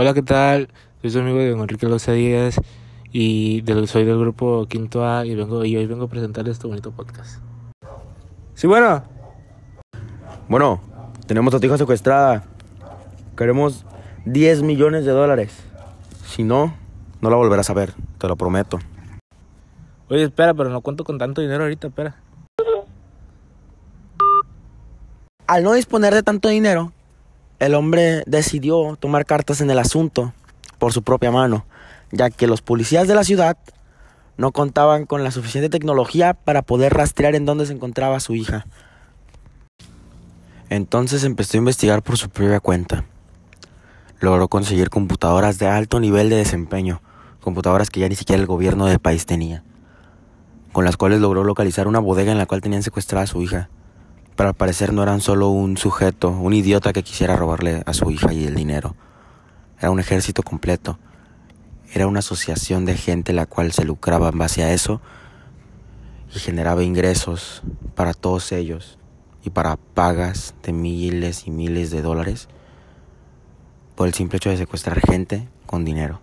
Hola, ¿qué tal? Soy su amigo de Enrique Loza Díaz y del, soy del grupo Quinto A y, vengo, y hoy vengo a presentarles este bonito podcast. Sí, bueno. Bueno, tenemos a tu hija secuestrada. Queremos 10 millones de dólares. Si no, no la volverás a ver, te lo prometo. Oye, espera, pero no cuento con tanto dinero ahorita, espera. Al no disponer de tanto dinero, el hombre decidió tomar cartas en el asunto por su propia mano, ya que los policías de la ciudad no contaban con la suficiente tecnología para poder rastrear en dónde se encontraba su hija. Entonces empezó a investigar por su propia cuenta. Logró conseguir computadoras de alto nivel de desempeño, computadoras que ya ni siquiera el gobierno del país tenía, con las cuales logró localizar una bodega en la cual tenían secuestrada a su hija. Pero al parecer no eran solo un sujeto, un idiota que quisiera robarle a su hija y el dinero. Era un ejército completo. Era una asociación de gente la cual se lucraba en base a eso y generaba ingresos para todos ellos y para pagas de miles y miles de dólares por el simple hecho de secuestrar gente con dinero.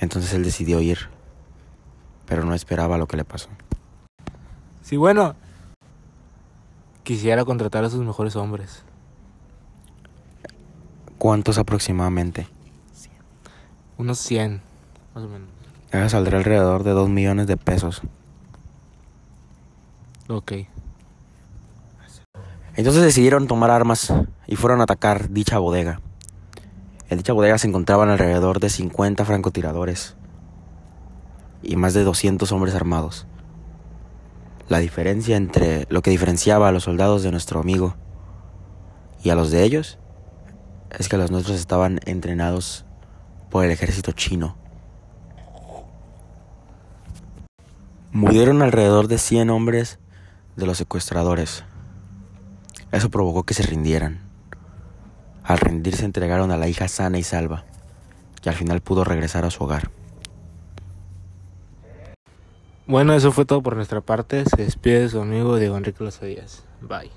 Entonces él decidió ir, pero no esperaba lo que le pasó. Sí, bueno. Quisiera contratar a sus mejores hombres. ¿Cuántos aproximadamente? Unos 100, más o menos. Saldrá alrededor de 2 millones de pesos. Ok. Entonces decidieron tomar armas y fueron a atacar dicha bodega. En dicha bodega se encontraban alrededor de 50 francotiradores y más de 200 hombres armados. La diferencia entre lo que diferenciaba a los soldados de nuestro amigo y a los de ellos es que los nuestros estaban entrenados por el ejército chino. Murieron alrededor de 100 hombres de los secuestradores. Eso provocó que se rindieran. Al rendirse entregaron a la hija sana y salva, y al final pudo regresar a su hogar. Bueno, eso fue todo por nuestra parte. Se despide su amigo Diego Enrique Los Díaz. Bye.